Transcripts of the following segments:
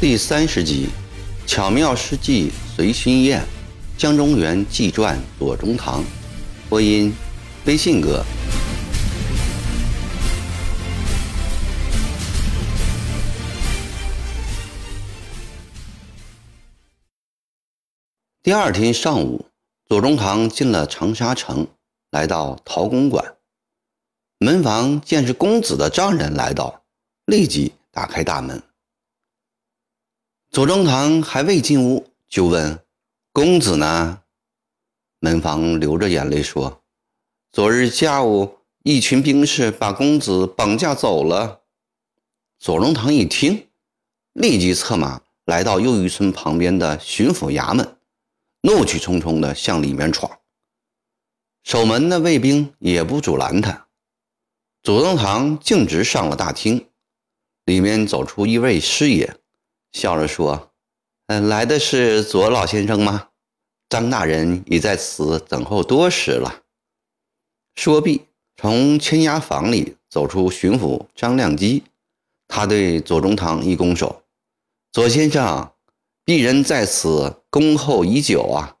第三十集，巧妙施计随心宴，江中源纪传左中堂，播音，微信哥。第二天上午，左宗棠进了长沙城，来到陶公馆。门房见是公子的丈人来到，立即打开大门。左宗棠还未进屋，就问：“公子呢？”门房流着眼泪说：“昨日下午，一群兵士把公子绑架走了。”左宗棠一听，立即策马来到右玉村旁边的巡抚衙门，怒气冲冲地向里面闯。守门的卫兵也不阻拦他。左宗棠径直上了大厅，里面走出一位师爷。笑着说：“嗯，来的是左老先生吗？张大人已在此等候多时了。”说毕，从千押房里走出巡抚张亮基，他对左宗棠一拱手：“左先生，鄙人在此恭候已久啊。”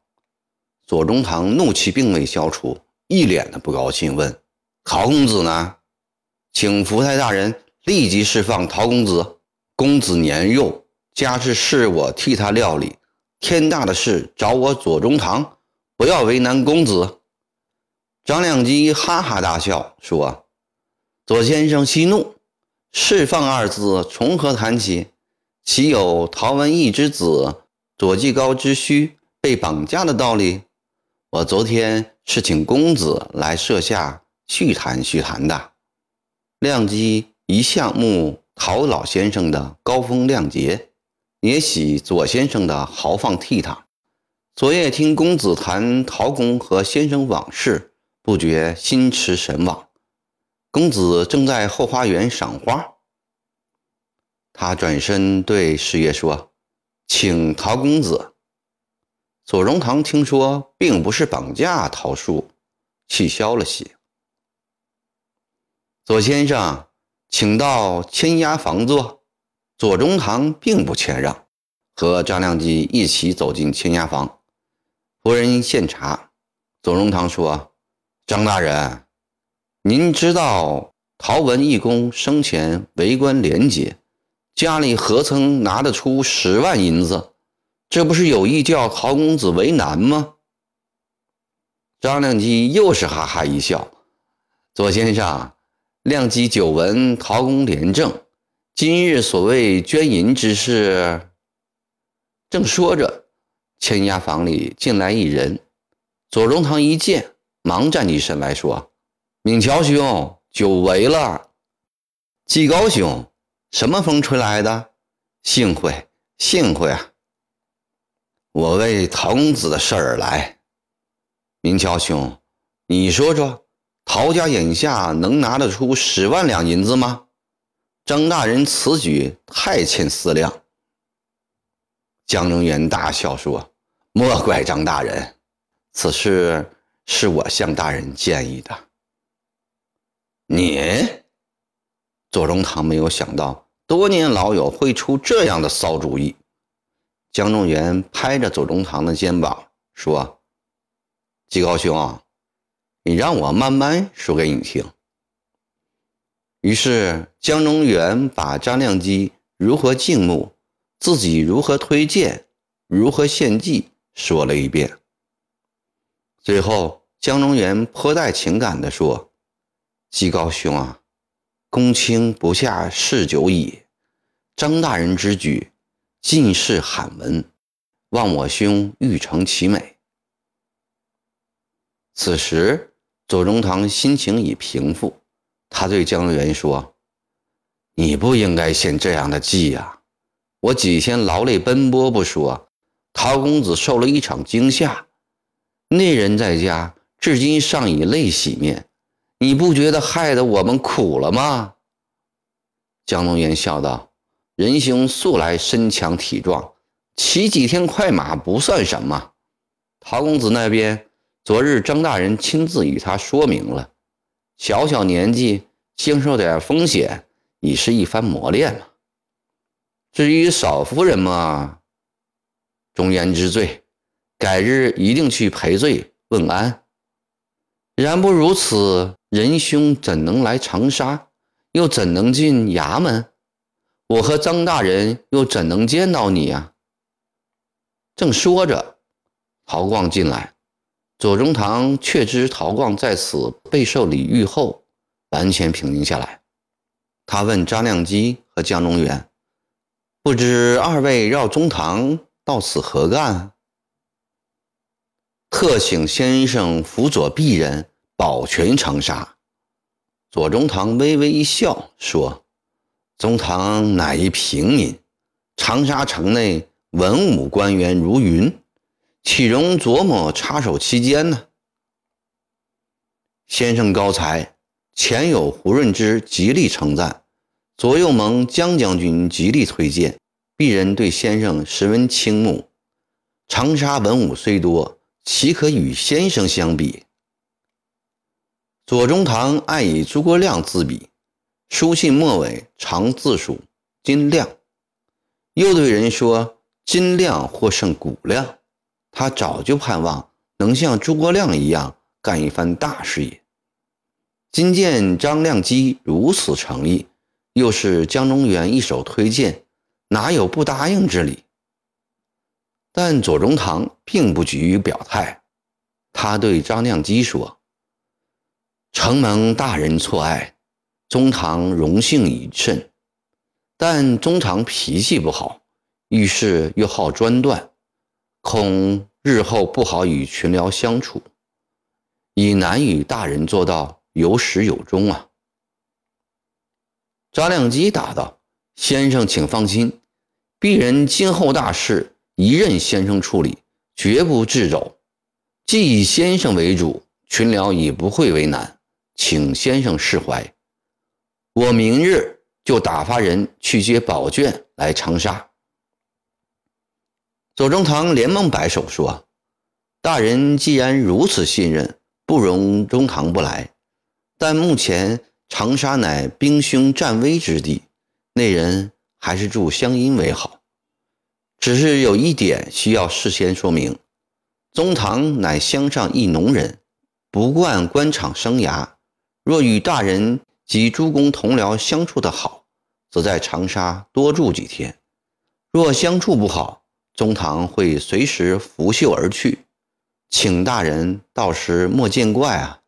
左宗棠怒气并未消除，一脸的不高兴，问：“陶公子呢？请福泰大人立即释放陶公子。公子年幼。”家事是我替他料理，天大的事找我左宗棠，不要为难公子。张亮基哈哈大笑说：“左先生息怒，释放二字从何谈起？岂有陶文义之子左继高之婿被绑架的道理？我昨天是请公子来设下叙谈叙谈的。”亮基一向慕陶老先生的高风亮节。也喜左先生的豪放倜傥。昨夜听公子谈陶公和先生往事，不觉心驰神往。公子正在后花园赏花，他转身对师爷说：“请陶公子。”左宗棠听说并不是绑架陶叔，气消了些。左先生，请到签押房坐。左宗棠并不谦让，和张良基一起走进签押房。夫人献茶。左宗棠说：“张大人，您知道陶文义公生前为官廉洁，家里何曾拿得出十万银子？这不是有意叫陶公子为难吗？”张亮基又是哈哈一笑：“左先生，亮基久闻陶公廉政。”今日所谓捐银之事，正说着，千押房里进来一人。左宗棠一见，忙站起身来说：“敏乔兄，久违了。季高兄，什么风吹来的？幸会，幸会啊！我为陶公子的事儿来。明乔兄，你说说，陶家眼下能拿得出十万两银子吗？”张大人此举太欠思量。江中元大笑说：“莫怪张大人，此事是我向大人建议的。”你，左宗棠没有想到多年老友会出这样的骚主意。江中元拍着左宗棠的肩膀说：“季高兄，你让我慢慢说给你听。”于是江中元把张亮基如何敬慕，自己如何推荐，如何献计说了一遍。最后，江中元颇带情感地说：“季高兄啊，公卿不下嗜酒矣。张大人之举，尽是罕闻，望我兄欲成其美。”此时，左宗棠心情已平复。他对江元说：“你不应该献这样的计呀！我几天劳累奔波不说，陶公子受了一场惊吓，那人在家至今尚以泪洗面，你不觉得害得我们苦了吗？”江龙元笑道：“仁兄素来身强体壮，骑几天快马不算什么。陶公子那边，昨日张大人亲自与他说明了。”小小年纪，经受点风险，已是一番磨练了。至于少夫人嘛，忠言之罪，改日一定去赔罪问安。然不如此，仁兄怎能来长沙？又怎能进衙门？我和张大人又怎能见到你呀？正说着，陶光进来。左宗棠确知陶光在此备受礼遇后，完全平静下来。他问张亮基和江中元：“不知二位绕中堂到此何干？”特请先生辅佐鄙人，保全长沙。左宗棠微微一笑，说：“中堂乃一平民，长沙城内文武官员如云。”岂容琢磨插手其间呢？先生高才，前有胡润之极力称赞，左右盟江将军极力推荐，鄙人对先生十分倾慕。长沙文武虽多，岂可与先生相比？左宗棠爱以诸葛亮自比，书信末尾常自属金亮，又对人说：“金亮或胜古亮。”他早就盼望能像诸葛亮一样干一番大事业。今见张亮基如此诚意，又是江中元一手推荐，哪有不答应之理？但左宗棠并不急于表态，他对张亮基说：“承蒙大人错爱，中堂荣幸已甚。但中堂脾气不好，遇事又好专断。”恐日后不好与群僚相处，已难与大人做到有始有终啊。张亮基答道：“先生请放心，鄙人今后大事一任先生处理，绝不自走。既以先生为主，群僚已不会为难，请先生释怀。我明日就打发人去接宝卷来长沙。”左宗棠连忙摆手说：“大人既然如此信任，不容中堂不来。但目前长沙乃兵凶战危之地，内人还是住湘阴为好。只是有一点需要事先说明：中堂乃乡上一农人，不惯官场生涯。若与大人及诸公同僚相处得好，则在长沙多住几天；若相处不好，”中堂会随时拂袖而去，请大人到时莫见怪啊。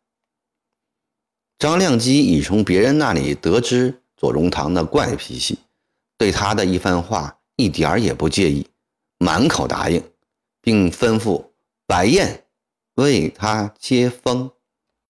张亮基已从别人那里得知左宗棠的怪脾气，对他的一番话一点儿也不介意，满口答应，并吩咐白燕为他接风。